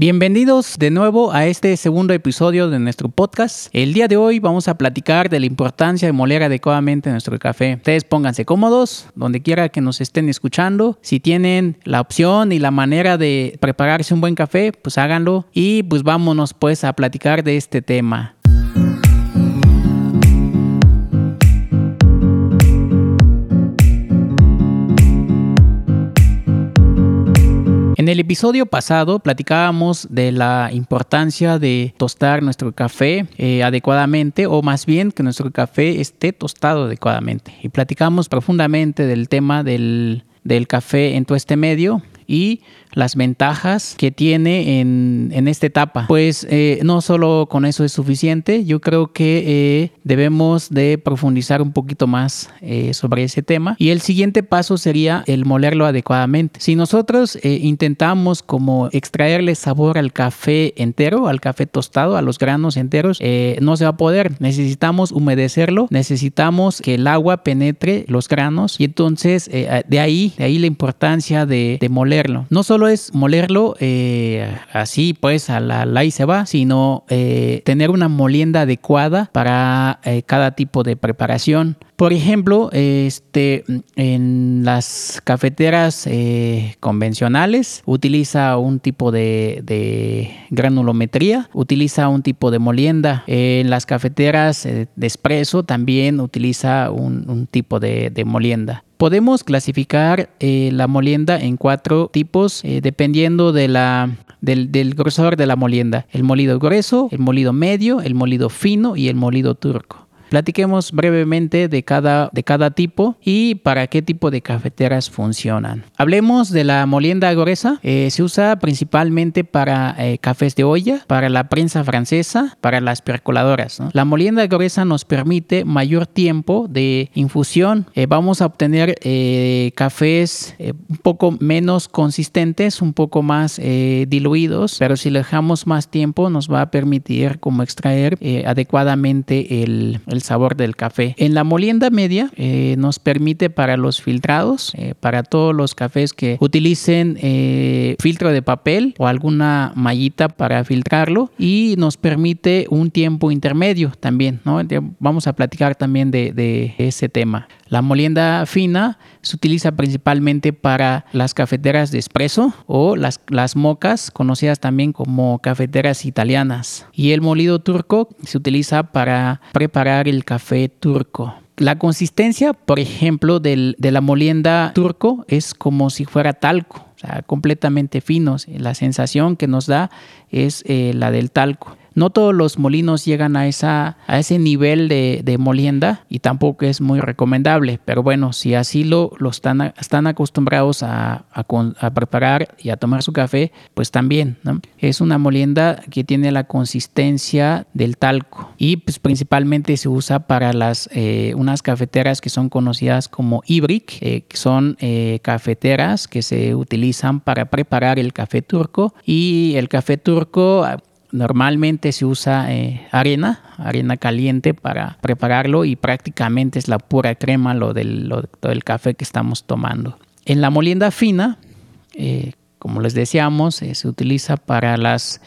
Bienvenidos de nuevo a este segundo episodio de nuestro podcast. El día de hoy vamos a platicar de la importancia de moler adecuadamente nuestro café. Ustedes pónganse cómodos, donde quiera que nos estén escuchando. Si tienen la opción y la manera de prepararse un buen café, pues háganlo. Y pues vámonos pues a platicar de este tema. En el episodio pasado platicábamos de la importancia de tostar nuestro café eh, adecuadamente o más bien que nuestro café esté tostado adecuadamente. Y platicamos profundamente del tema del, del café en todo este medio y las ventajas que tiene en, en esta etapa. Pues eh, no solo con eso es suficiente, yo creo que eh, debemos de profundizar un poquito más eh, sobre ese tema y el siguiente paso sería el molerlo adecuadamente. Si nosotros intentamos como extraerle sabor al café entero, al café tostado, a los granos enteros, no se va a poder. Necesitamos humedecerlo, necesitamos que el agua penetre los granos y entonces de ahí, de ahí la importancia de, de No solo es molerlo eh, así pues a la, la y se va, sino eh, tener una molienda adecuada para eh, cada tipo de preparación. Por ejemplo, este, en las cafeteras convencionales utiliza un tipo de, granulometría, utiliza un tipo de molienda. En las cafeteras de espresso también utiliza un, tipo de molienda. Podemos clasificar eh, la molienda en cuatro tipos eh, dependiendo de la, del, del, grosor de la molienda. El molido grueso, el molido medio, el molido fino y el molido turco. Platiquemos brevemente de cada, de cada tipo y para qué tipo de cafeteras funcionan. Hablemos de la molienda gruesa. Eh, se usa principalmente para eh, cafés de olla, para la prensa francesa, para las percoladoras. La molienda gruesa nos permite mayor tiempo de infusión. Eh, vamos a obtener cafés un poco menos consistentes, un poco más diluidos, pero si le dejamos más tiempo nos va a permitir como extraer adecuadamente el sabor del café. En la molienda media eh, nos permite para los filtrados, eh, para todos los cafés que utilicen eh, filtro de papel o alguna mallita para filtrarlo y nos permite un tiempo intermedio también, ¿no? Vamos a platicar también de ese tema. La molienda fina se utiliza principalmente para las cafeteras de espresso o las, las mocas, conocidas también como cafeteras italianas. Y el molido turco se utiliza para preparar el café turco. La consistencia, por ejemplo, de la molienda turco es como si fuera talco, o sea, completamente fino. La sensación que nos da es eh, la del talco. No todos los molinos llegan a, esa, a ese nivel de, molienda y tampoco es muy recomendable. Pero bueno, si así lo, lo están, están acostumbrados a, preparar y a tomar su café, pues también. Es una molienda que tiene la consistencia del talco y pues principalmente se usa para las eh, unas cafeteras que son conocidas como Ibrick, eh, que son eh, cafeteras que se utilizan para preparar el café turco y el café turco Normalmente se usa eh, arena, arena caliente para prepararlo y prácticamente es la pura crema lo del, café que estamos tomando. En la molienda fina, eh, como les decíamos, eh, se utiliza para las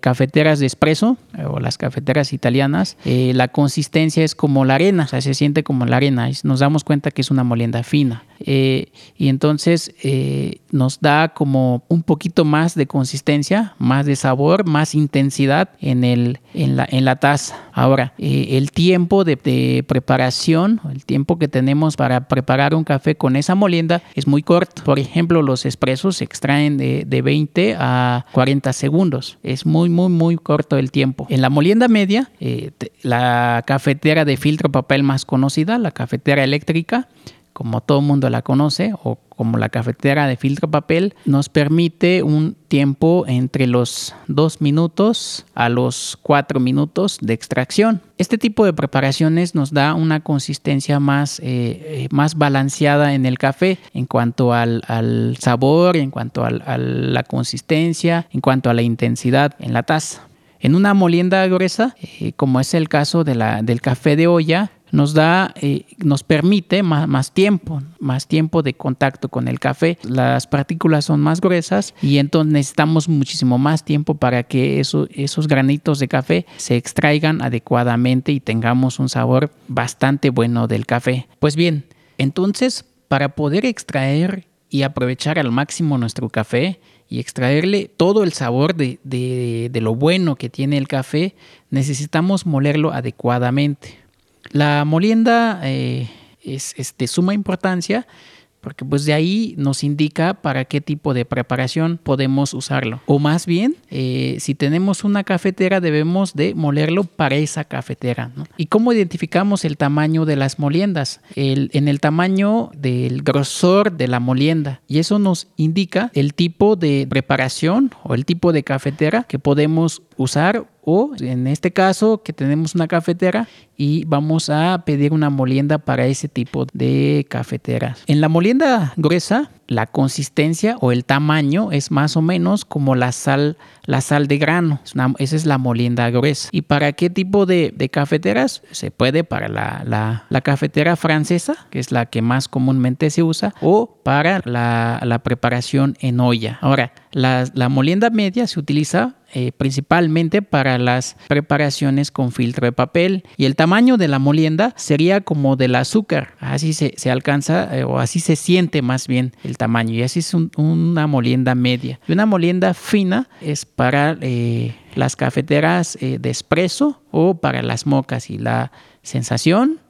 cafeteras de espresso o las cafeteras italianas, la consistencia es como la arena, se siente como la arena. Nos damos cuenta que es una molienda fina. Eh, y entonces eh, nos da como un poquito más de consistencia, más de sabor, más intensidad en, el, en, la, en la taza. Ahora, eh, el tiempo de, preparación, el tiempo que tenemos para preparar un café con esa molienda es muy corto. Por ejemplo, los expresos se extraen de, de 20 a 40 segundos. Es muy, muy, muy corto el tiempo. En la molienda media, la cafetera de filtro papel más conocida, la cafetera eléctrica, como todo mundo la conoce, o como la cafetera de filtro papel, nos permite un tiempo entre los 2 minutos a los 4 minutos de extracción. Este tipo de preparaciones nos da una consistencia más, eh, eh, más balanceada en el café en cuanto al, sabor, en cuanto a la consistencia, en cuanto a la intensidad en la taza. En una molienda gruesa, eh, como es el caso del café de olla, nos da, eh, nos permite más, tiempo, más tiempo de contacto con el café. Las partículas son más gruesas y entonces necesitamos muchísimo más tiempo para que esos granitos de café se extraigan adecuadamente y tengamos un sabor bastante bueno del café. Pues bien, entonces para poder extraer y aprovechar al máximo nuestro café y extraerle todo el sabor de, de lo bueno que tiene el café, necesitamos molerlo adecuadamente. La molienda eh, es, de suma importancia porque pues de ahí nos indica para qué tipo de preparación podemos usarlo. O más bien, eh, si tenemos una cafetera debemos de molerlo para esa cafetera. ¿Y cómo identificamos el tamaño de las moliendas? en el tamaño del grosor de la molienda. Y eso nos indica el tipo de preparación o el tipo de cafetera que podemos usar o en este caso que tenemos una cafetera y vamos a pedir una molienda para ese tipo de cafeteras. En la molienda gruesa la consistencia o el tamaño es más o menos como la sal, la sal de grano. esa es la molienda gruesa. ¿Y para qué tipo de, cafeteras? Se puede para la, cafetera francesa, que es la que más comúnmente se usa, o para la, preparación en olla. Ahora, la, la molienda media se utiliza eh, principalmente para las preparaciones con filtro de papel y el tamaño de la molienda sería como del azúcar así se, alcanza eh, o así se siente más bien el tamaño y así es una molienda media. Y una molienda fina es para eh, las cafeteras de espresso o para las mocas y la sensación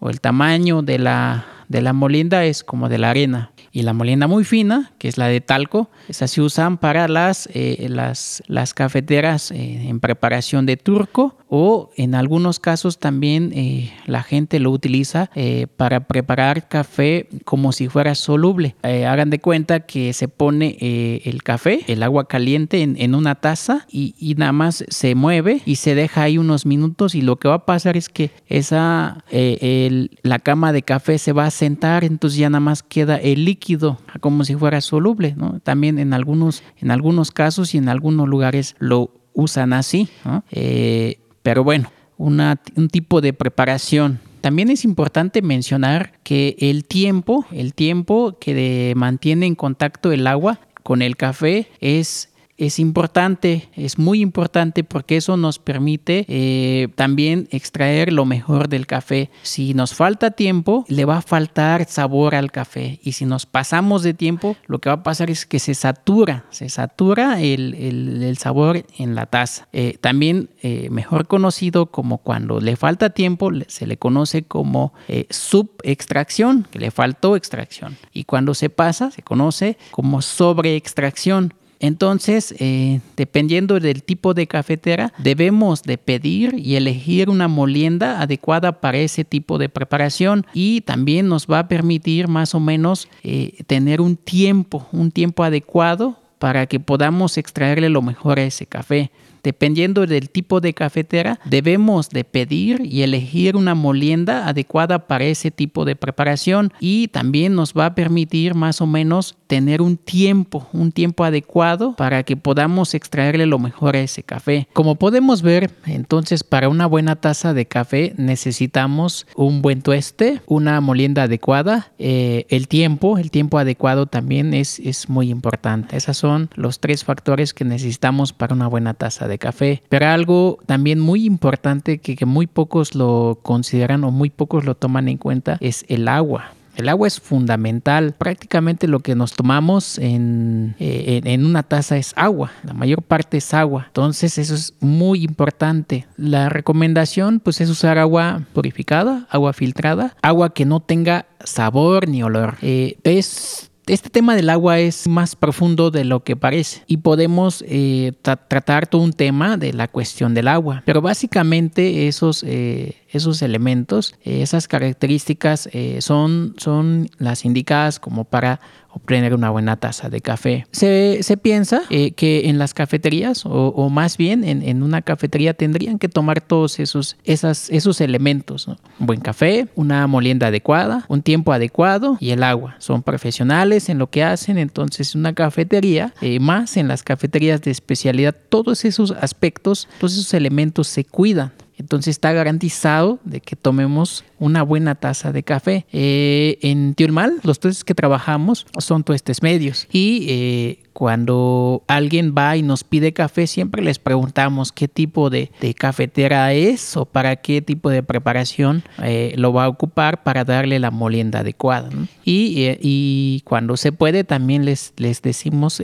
o el tamaño de la, de la molienda es como de la arena y la molienda muy fina, que es la de talco, esas se usan para las, eh, las, las cafeteras eh, en preparación de turco o en algunos casos también eh, la gente lo utiliza para preparar café como si fuera soluble. hagan de cuenta que se pone el café, el agua caliente en, en una taza y, y, nada más se mueve y se deja ahí unos minutos y lo que va a pasar es que esa, el, la cama de café se va a sentar, entonces ya nada más queda el líquido como si fuera soluble. También en algunos, en algunos casos y en algunos lugares lo usan así. Eh, pero bueno, un tipo de preparación. También es importante mencionar que el tiempo, el tiempo que mantiene en contacto el agua con el café es es importante, es muy importante porque eso nos permite eh, también extraer lo mejor del café. Si nos falta tiempo, le va a faltar sabor al café. Y si nos pasamos de tiempo, lo que va a pasar es que se satura, se satura el, sabor en la taza. Eh, también eh, mejor conocido como cuando le falta tiempo, se le conoce como subextracción, que le faltó extracción. Y cuando se pasa, se conoce como sobreextracción. Entonces, eh, dependiendo del tipo de cafetera, debemos de pedir y elegir una molienda adecuada para ese tipo de preparación y también nos va a permitir más o menos eh, tener un tiempo, un tiempo adecuado para que podamos extraerle lo mejor a ese café. Dependiendo del tipo de cafetera, debemos de pedir y elegir una molienda adecuada para ese tipo de preparación y también nos va a permitir más o menos tener un tiempo, un tiempo adecuado para que podamos extraerle lo mejor a ese café. Como podemos ver, entonces para una buena taza de café necesitamos un buen tueste, una molienda adecuada, eh, el tiempo, el tiempo adecuado también es, es muy importante. Esos son los tres factores que necesitamos para una buena taza de café. Pero algo también muy importante que, muy pocos lo consideran o muy pocos lo toman en cuenta es el agua. El agua es fundamental. Prácticamente lo que nos tomamos en, eh, en, una taza es agua. La mayor parte es agua. Entonces eso es muy importante. La recomendación pues es usar agua purificada, agua filtrada, agua que no tenga sabor ni olor. Eh, es este tema del agua es más profundo de lo que parece y podemos eh, tratar todo un tema de la cuestión del agua. Pero básicamente esos, eh, esos elementos, eh, esas características son, son las indicadas como para obtener una buena taza de café. Se, piensa eh, que en las cafeterías, o, más bien en, una cafetería, tendrían que tomar todos esos, esas, esos elementos. Un buen café, una molienda adecuada, un tiempo adecuado y el agua. Son profesionales en lo que hacen, entonces una cafetería, eh, más en las cafeterías de especialidad, todos esos aspectos, todos esos elementos se cuidan. Entonces está garantizado de que tomemos una buena taza de café. Eh, en Tiurmal, los tuestes que trabajamos son tuestes medios y eh, cuando alguien va y nos pide café, siempre les preguntamos qué tipo de, cafetera es o para qué tipo de preparación eh, lo va a ocupar para darle la molienda adecuada. Y, cuando se puede, también les, les decimos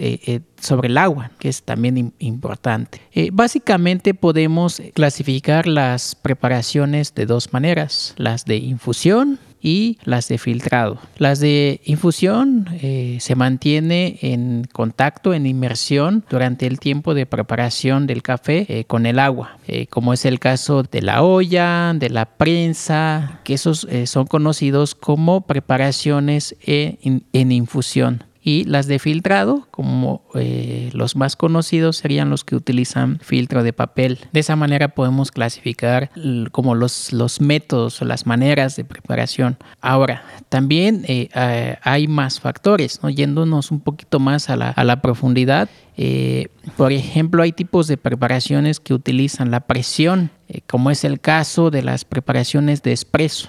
sobre el agua, que es también importante. básicamente podemos clasificar las preparaciones de dos maneras, las de infusión y las de filtrado. Las de infusión eh, se mantiene en contacto, en inmersión durante el tiempo de preparación del café eh, con el agua, eh, como es el caso de la olla, de la prensa, que esos son conocidos como preparaciones en infusión y las de filtrado, como eh, los más conocidos serían los que utilizan filtro de papel. De esa manera podemos clasificar como los, los métodos o las maneras de preparación. Ahora, también eh, eh, hay más factores, ¿no? yéndonos un poquito más a la, a la profundidad. por ejemplo, hay tipos de preparaciones que utilizan la presión, como es el caso de las preparaciones de espresso.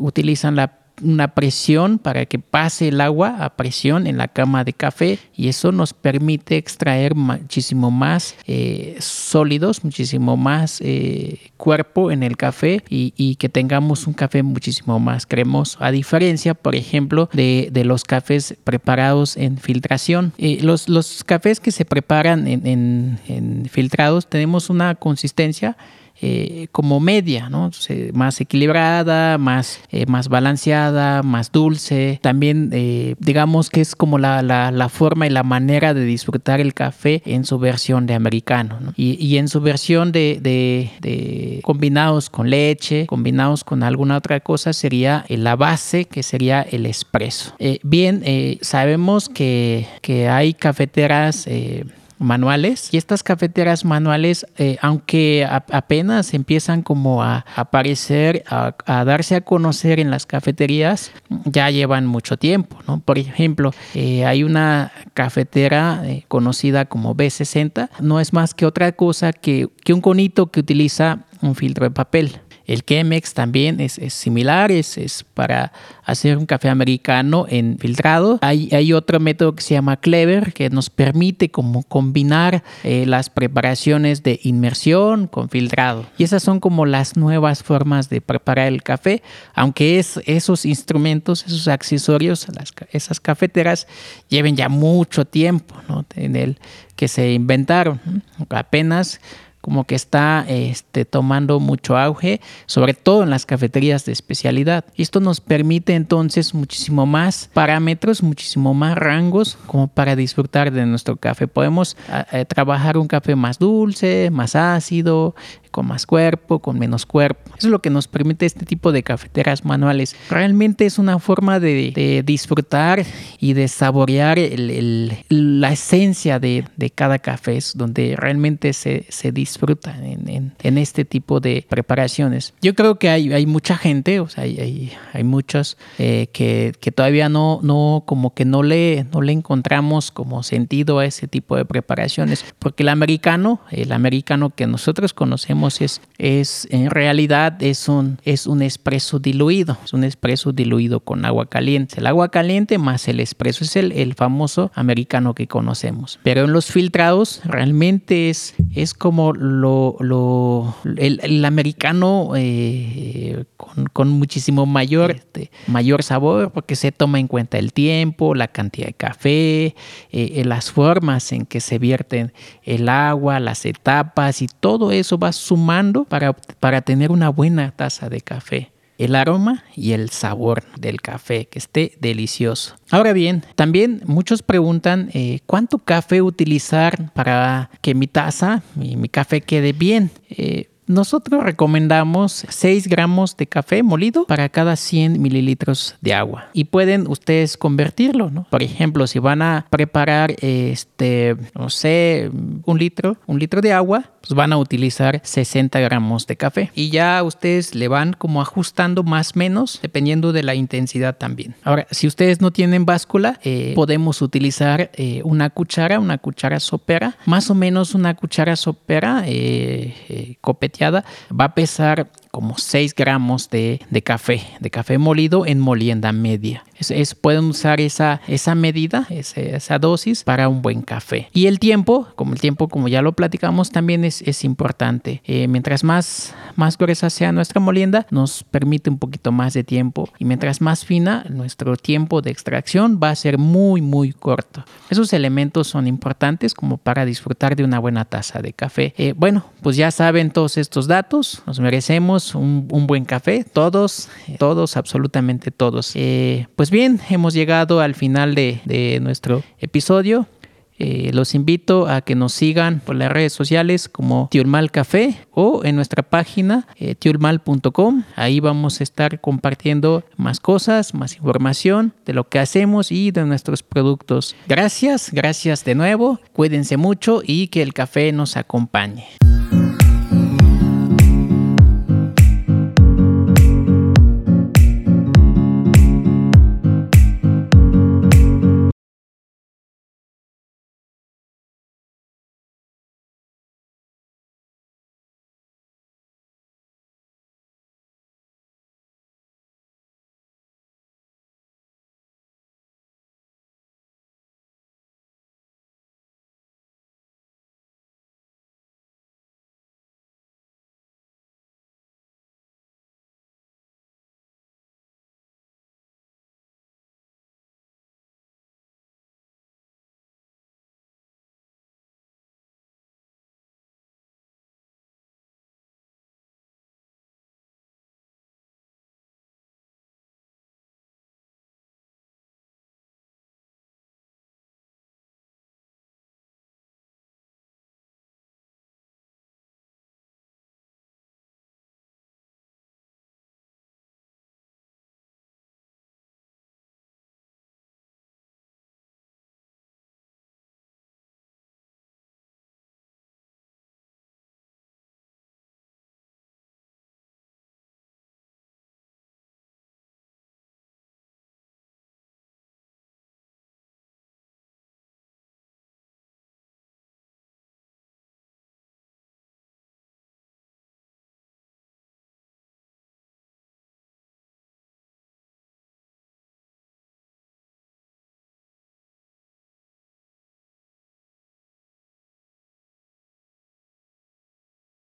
utilizan la una presión para que pase el agua a presión en la cama de café y eso nos permite extraer muchísimo más eh, sólidos, muchísimo más eh, cuerpo en el café y, que tengamos un café muchísimo más cremoso, a diferencia, por ejemplo, de, los cafés preparados en filtración. Eh, los, cafés que se preparan en filtrados tenemos una consistencia eh, como media, ¿no? más equilibrada, más, eh, más balanceada, más dulce. También eh, digamos que es como la, la, forma y la manera de disfrutar el café en su versión de americano. Y, y, en su versión de, de, combinados con leche, combinados con alguna otra cosa, sería la base que sería el espresso. bien, sabemos que, que hay cafeteras manuales. Y estas cafeteras manuales eh, aunque apenas empiezan como a aparecer a, darse a conocer en las cafeterías ya llevan mucho tiempo ¿no? por ejemplo eh, hay una cafetera eh, conocida como B60 no es más que otra cosa que, que un conito que utiliza un filtro de papel el Chemex también es, similar, es, para hacer un café americano en filtrado. Hay, hay, otro método que se llama Clever que nos permite como combinar eh, las preparaciones de inmersión con filtrado. Y esas son como las nuevas formas de preparar el café, aunque es, esos instrumentos, esos accesorios, esas cafeteras lleven ya mucho tiempo en el que se inventaron. Apenas como que está este, tomando mucho auge, sobre todo en las cafeterías de especialidad. Esto nos permite entonces muchísimo más parámetros, muchísimo más rangos como para disfrutar de nuestro café. Podemos eh, trabajar un café más dulce, más ácido, con más cuerpo, con menos cuerpo. Eso es lo que nos permite este tipo de cafeteras manuales. Realmente es una forma de, disfrutar y de saborear la esencia de, cada café, donde realmente se, disfruta en, este tipo de preparaciones. Yo creo que hay, hay mucha gente, o sea, hay, hay, muchos eh, que, todavía no, no, como que no le, no le encontramos como sentido a ese tipo de preparaciones, porque el americano, el americano que nosotros conocemos, es, en realidad es un, es un espresso diluido, es un espresso diluido con agua caliente. El agua caliente más el espresso es el, el famoso americano que conocemos. Pero en los filtrados realmente es, es como lo, lo el, americano eh, con, con, muchísimo mayor, este, mayor sabor porque se toma en cuenta el tiempo, la cantidad de café, eh, eh, las formas en que se vierten el agua, las etapas y todo eso va sumando para, para tener una buena taza de café el aroma y el sabor del café, que esté delicioso. Ahora bien, también muchos preguntan eh, cuánto café utilizar para que mi taza, mi, mi café quede bien. Eh, nosotros recomendamos 6 gramos de café molido para cada 100 mililitros de agua. Y pueden ustedes convertirlo, ¿no? Por ejemplo, si van a preparar, este, no sé, un litro, un litro de agua, pues van a utilizar 60 gramos de café. Y ya ustedes le van como ajustando más menos, dependiendo de la intensidad también. Ahora, si ustedes no tienen báscula, eh, podemos utilizar eh, una cuchara, una cuchara sopera, más o menos una cuchara sopera eh, copeteada, va a pesar como 6 gramos de, café, de café molido en molienda media. Es, pueden usar esa, esa medida, esa, dosis para un buen café. Y el tiempo, como el tiempo, como ya lo platicamos, también es, es importante. Eh, mientras más, más gruesa sea nuestra molienda, nos permite un poquito más de tiempo. Y mientras más fina, nuestro tiempo de extracción va a ser muy, muy corto. Esos elementos son importantes como para disfrutar de una buena taza de café. Eh, bueno, pues ya saben todos estos datos. Nos merecemos un, buen café, todos, todos, absolutamente todos. Eh, pues bien, hemos llegado al final de, nuestro episodio. Eh, los invito a que nos sigan por las redes sociales como Tiulmal Café o en nuestra página eh, tiulmal.com. Ahí vamos a estar compartiendo más cosas, más información de lo que hacemos y de nuestros productos. Gracias, gracias de nuevo. Cuídense mucho y que el café nos acompañe.